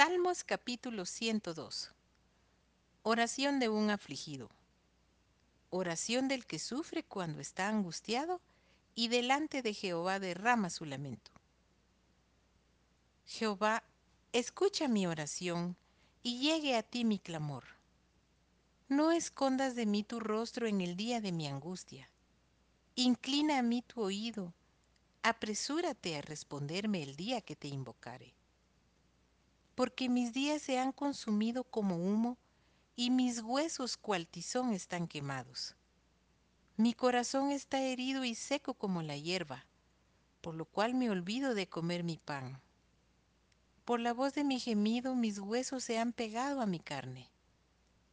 Salmos capítulo 102. Oración de un afligido. Oración del que sufre cuando está angustiado y delante de Jehová derrama su lamento. Jehová, escucha mi oración y llegue a ti mi clamor. No escondas de mí tu rostro en el día de mi angustia. Inclina a mí tu oído. Apresúrate a responderme el día que te invocare porque mis días se han consumido como humo y mis huesos cual tizón están quemados. Mi corazón está herido y seco como la hierba, por lo cual me olvido de comer mi pan. Por la voz de mi gemido mis huesos se han pegado a mi carne.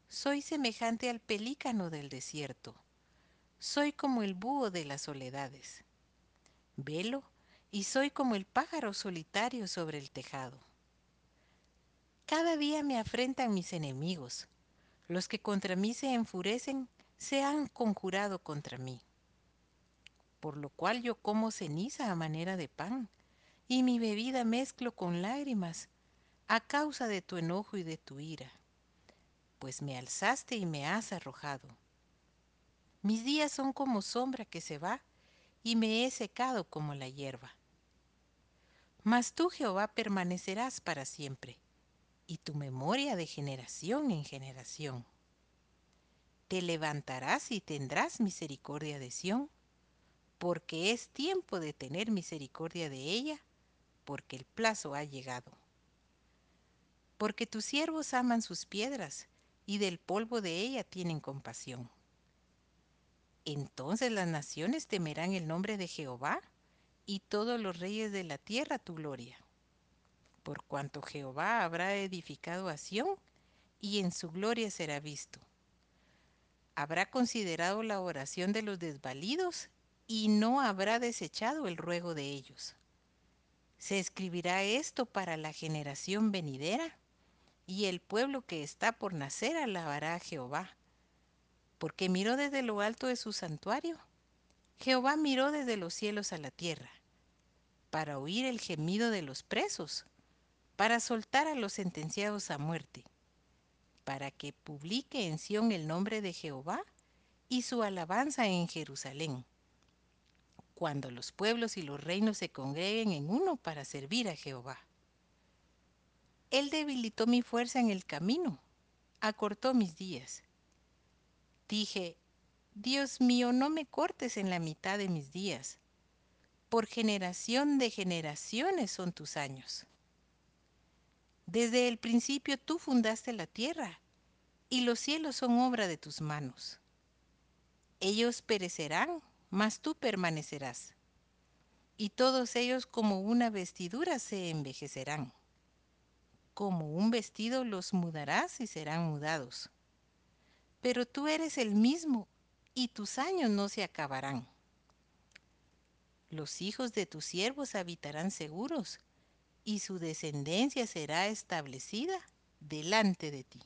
Soy semejante al pelícano del desierto. Soy como el búho de las soledades. Velo y soy como el pájaro solitario sobre el tejado. Cada día me afrentan mis enemigos. Los que contra mí se enfurecen se han conjurado contra mí. Por lo cual yo como ceniza a manera de pan, y mi bebida mezclo con lágrimas, a causa de tu enojo y de tu ira, pues me alzaste y me has arrojado. Mis días son como sombra que se va, y me he secado como la hierba. Mas tú, Jehová, permanecerás para siempre y tu memoria de generación en generación. Te levantarás y tendrás misericordia de Sión, porque es tiempo de tener misericordia de ella, porque el plazo ha llegado. Porque tus siervos aman sus piedras, y del polvo de ella tienen compasión. Entonces las naciones temerán el nombre de Jehová, y todos los reyes de la tierra tu gloria por cuanto Jehová habrá edificado a Sión y en su gloria será visto. Habrá considerado la oración de los desvalidos y no habrá desechado el ruego de ellos. Se escribirá esto para la generación venidera y el pueblo que está por nacer alabará a Jehová, porque miró desde lo alto de su santuario. Jehová miró desde los cielos a la tierra, para oír el gemido de los presos para soltar a los sentenciados a muerte, para que publique en Sión el nombre de Jehová y su alabanza en Jerusalén, cuando los pueblos y los reinos se congreguen en uno para servir a Jehová. Él debilitó mi fuerza en el camino, acortó mis días. Dije, Dios mío, no me cortes en la mitad de mis días. Por generación de generaciones son tus años. Desde el principio tú fundaste la tierra, y los cielos son obra de tus manos. Ellos perecerán, mas tú permanecerás, y todos ellos como una vestidura se envejecerán. Como un vestido los mudarás y serán mudados. Pero tú eres el mismo, y tus años no se acabarán. Los hijos de tus siervos habitarán seguros, y su descendencia será establecida delante de ti.